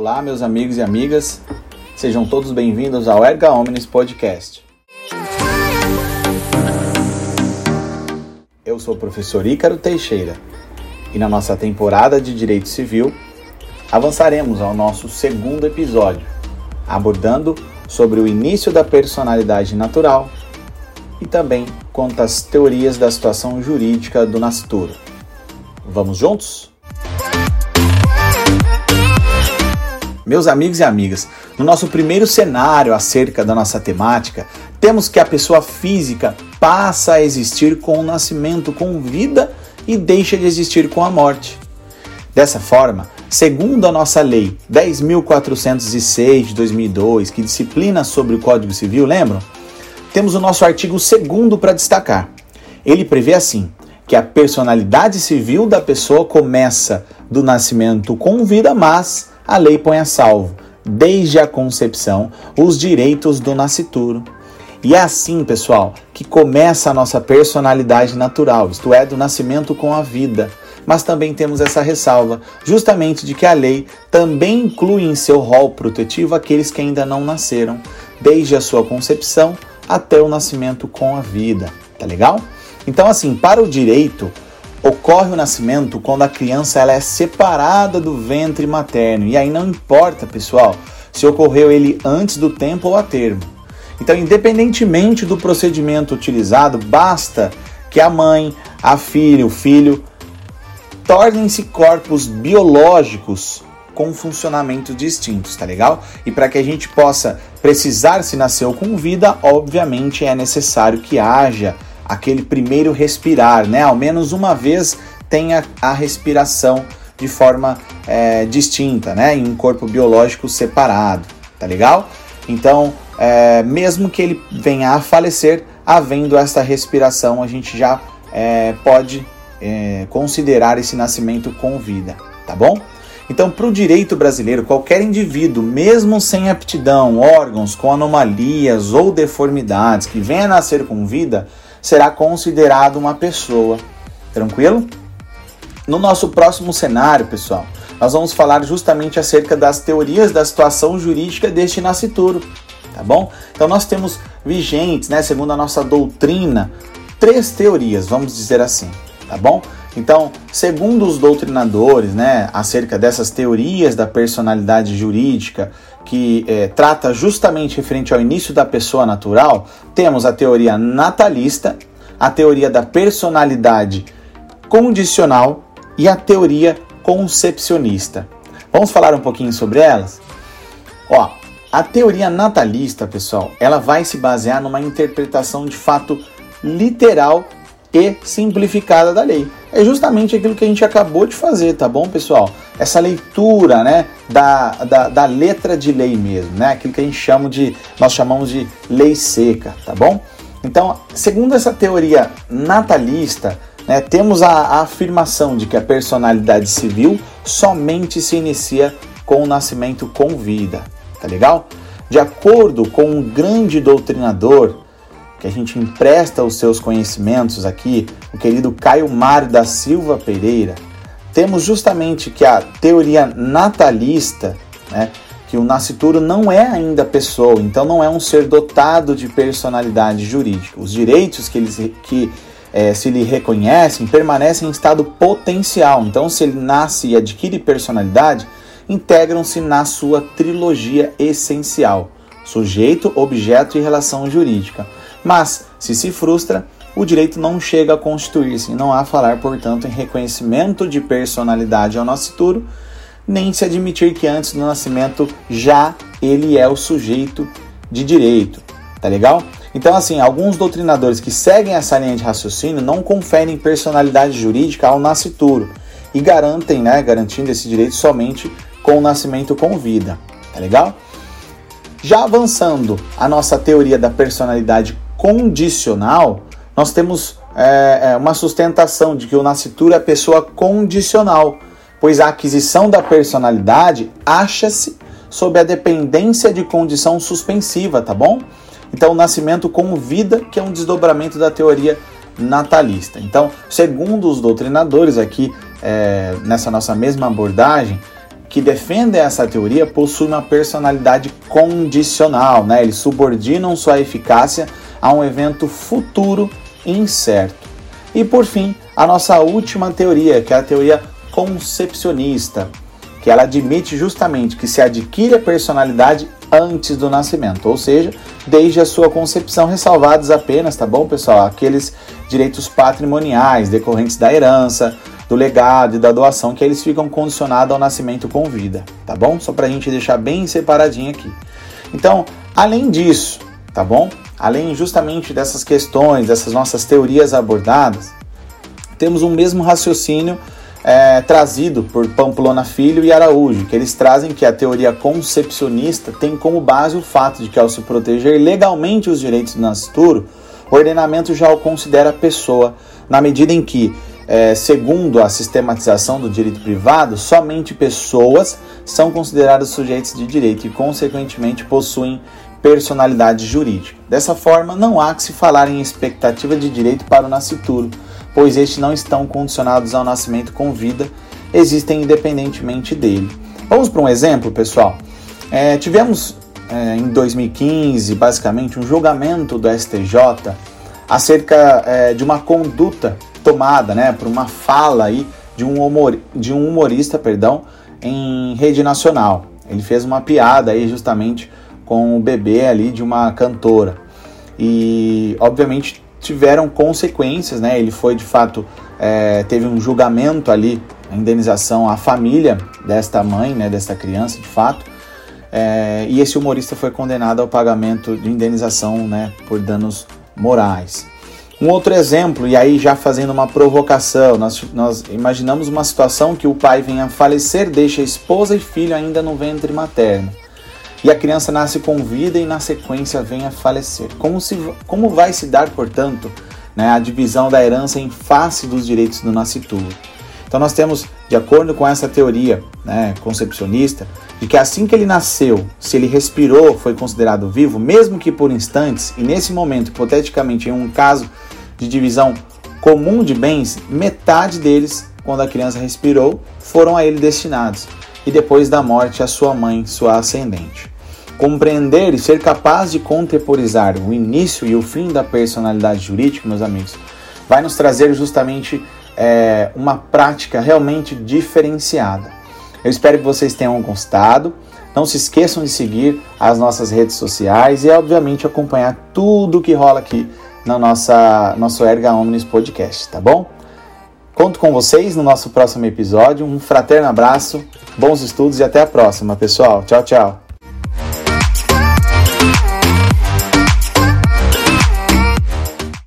Olá, meus amigos e amigas, sejam todos bem-vindos ao Erga Omnis Podcast. Eu sou o professor Ícaro Teixeira e na nossa temporada de Direito Civil avançaremos ao nosso segundo episódio, abordando sobre o início da personalidade natural e também quanto às teorias da situação jurídica do nascituro. Vamos juntos? Meus amigos e amigas, no nosso primeiro cenário acerca da nossa temática, temos que a pessoa física passa a existir com o nascimento, com vida e deixa de existir com a morte. Dessa forma, segundo a nossa lei 10.406 de 2002, que disciplina sobre o Código Civil, lembram? Temos o nosso artigo 2 para destacar. Ele prevê assim: que a personalidade civil da pessoa começa do nascimento com vida, mas a lei põe a salvo, desde a concepção, os direitos do nascituro. E é assim, pessoal, que começa a nossa personalidade natural, isto é, do nascimento com a vida. Mas também temos essa ressalva, justamente de que a lei também inclui em seu rol protetivo aqueles que ainda não nasceram, desde a sua concepção até o nascimento com a vida. Tá legal? Então, assim, para o direito, ocorre o nascimento quando a criança ela é separada do ventre materno. E aí não importa, pessoal, se ocorreu ele antes do tempo ou a termo. Então, independentemente do procedimento utilizado, basta que a mãe, a filha, o filho tornem-se corpos biológicos com funcionamentos distintos, tá legal? E para que a gente possa precisar se nasceu com vida, obviamente é necessário que haja aquele primeiro respirar, né? Ao menos uma vez tenha a respiração de forma é, distinta, né? Em um corpo biológico separado, tá legal? Então, é, mesmo que ele venha a falecer, havendo esta respiração, a gente já é, pode é, considerar esse nascimento com vida, tá bom? Então, para o direito brasileiro, qualquer indivíduo, mesmo sem aptidão, órgãos com anomalias ou deformidades que venha a nascer com vida, será considerado uma pessoa. Tranquilo? No nosso próximo cenário, pessoal, nós vamos falar justamente acerca das teorias da situação jurídica deste nascituro, tá bom? Então nós temos vigentes, né, segundo a nossa doutrina, três teorias, vamos dizer assim, tá bom? Então, segundo os doutrinadores, né, acerca dessas teorias da personalidade jurídica, que é, trata justamente referente ao início da pessoa natural, temos a teoria natalista, a teoria da personalidade condicional e a teoria concepcionista. Vamos falar um pouquinho sobre elas? Ó, a teoria natalista, pessoal, ela vai se basear numa interpretação de fato literal e simplificada da lei. É justamente aquilo que a gente acabou de fazer, tá bom, pessoal? Essa leitura, né, da, da, da, letra de lei mesmo, né? Aquilo que a gente chama de, nós chamamos de lei seca, tá bom? Então, segundo essa teoria natalista, né, temos a, a afirmação de que a personalidade civil somente se inicia com o nascimento com vida, tá legal? De acordo com um grande doutrinador, que a gente empresta os seus conhecimentos aqui, o querido Caio Mário da Silva Pereira, temos justamente que a teoria natalista, né, que o nascituro não é ainda pessoa, então não é um ser dotado de personalidade jurídica. Os direitos que, eles, que é, se lhe reconhecem permanecem em estado potencial. Então, se ele nasce e adquire personalidade, integram-se na sua trilogia essencial: sujeito, objeto e relação jurídica. Mas, se se frustra, o direito não chega a constituir-se, não há falar, portanto, em reconhecimento de personalidade ao nascituro, nem se admitir que antes do nascimento já ele é o sujeito de direito. Tá legal? Então, assim, alguns doutrinadores que seguem essa linha de raciocínio não conferem personalidade jurídica ao nascituro e garantem, né, garantindo esse direito somente com o nascimento com vida. Tá legal? Já avançando a nossa teoria da personalidade condicional, nós temos é, é, uma sustentação de que o nascituro é pessoa condicional, pois a aquisição da personalidade acha-se sob a dependência de condição suspensiva, tá bom? Então, o nascimento com vida, que é um desdobramento da teoria natalista. Então, segundo os doutrinadores aqui, é, nessa nossa mesma abordagem, que defendem essa teoria possuem uma personalidade condicional, né? Eles subordinam sua eficácia a um evento futuro incerto. E por fim, a nossa última teoria, que é a teoria concepcionista, que ela admite justamente que se adquire a personalidade antes do nascimento, ou seja, desde a sua concepção, ressalvados apenas, tá bom, pessoal, aqueles direitos patrimoniais decorrentes da herança, do legado e da doação que eles ficam condicionados ao nascimento com vida, tá bom? Só para a gente deixar bem separadinho aqui. Então, além disso, tá bom? Além justamente dessas questões, dessas nossas teorias abordadas, temos um mesmo raciocínio é, trazido por Pamplona Filho e Araújo, que eles trazem que a teoria concepcionista tem como base o fato de que, ao se proteger legalmente os direitos do nascituro, o ordenamento já o considera pessoa, na medida em que, é, segundo a sistematização do direito privado, somente pessoas são consideradas sujeitos de direito e, consequentemente, possuem personalidade jurídica. Dessa forma, não há que se falar em expectativa de direito para o nascituro pois estes não estão condicionados ao nascimento com vida, existem independentemente dele. Vamos para um exemplo, pessoal. É, tivemos é, em 2015, basicamente, um julgamento do STJ acerca é, de uma conduta tomada, né, por uma fala aí de um, humor, de um humorista, perdão, em rede nacional. Ele fez uma piada aí justamente com o bebê ali de uma cantora. E, obviamente, tiveram consequências, né? Ele foi de fato é, teve um julgamento ali, a indenização à família desta mãe, né? Desta criança, de fato. É, e esse humorista foi condenado ao pagamento de indenização, né? Por danos morais. Um outro exemplo, e aí já fazendo uma provocação, nós, nós imaginamos uma situação que o pai venha a falecer, deixa a esposa e filho ainda no ventre materno e a criança nasce com vida e na sequência vem a falecer. Como, se, como vai se dar, portanto, né, a divisão da herança em face dos direitos do nascituro? Então nós temos, de acordo com essa teoria né, concepcionista, de que assim que ele nasceu, se ele respirou, foi considerado vivo, mesmo que por instantes, e nesse momento, hipoteticamente, em um caso de divisão comum de bens, metade deles, quando a criança respirou, foram a ele destinados, e depois da morte a sua mãe, sua ascendente. Compreender e ser capaz de contemporizar o início e o fim da personalidade jurídica, meus amigos, vai nos trazer justamente é, uma prática realmente diferenciada. Eu espero que vocês tenham gostado. Não se esqueçam de seguir as nossas redes sociais e, obviamente, acompanhar tudo que rola aqui no nossa, nosso Erga Omnis Podcast, tá bom? Conto com vocês no nosso próximo episódio. Um fraterno abraço, bons estudos e até a próxima, pessoal. Tchau, tchau.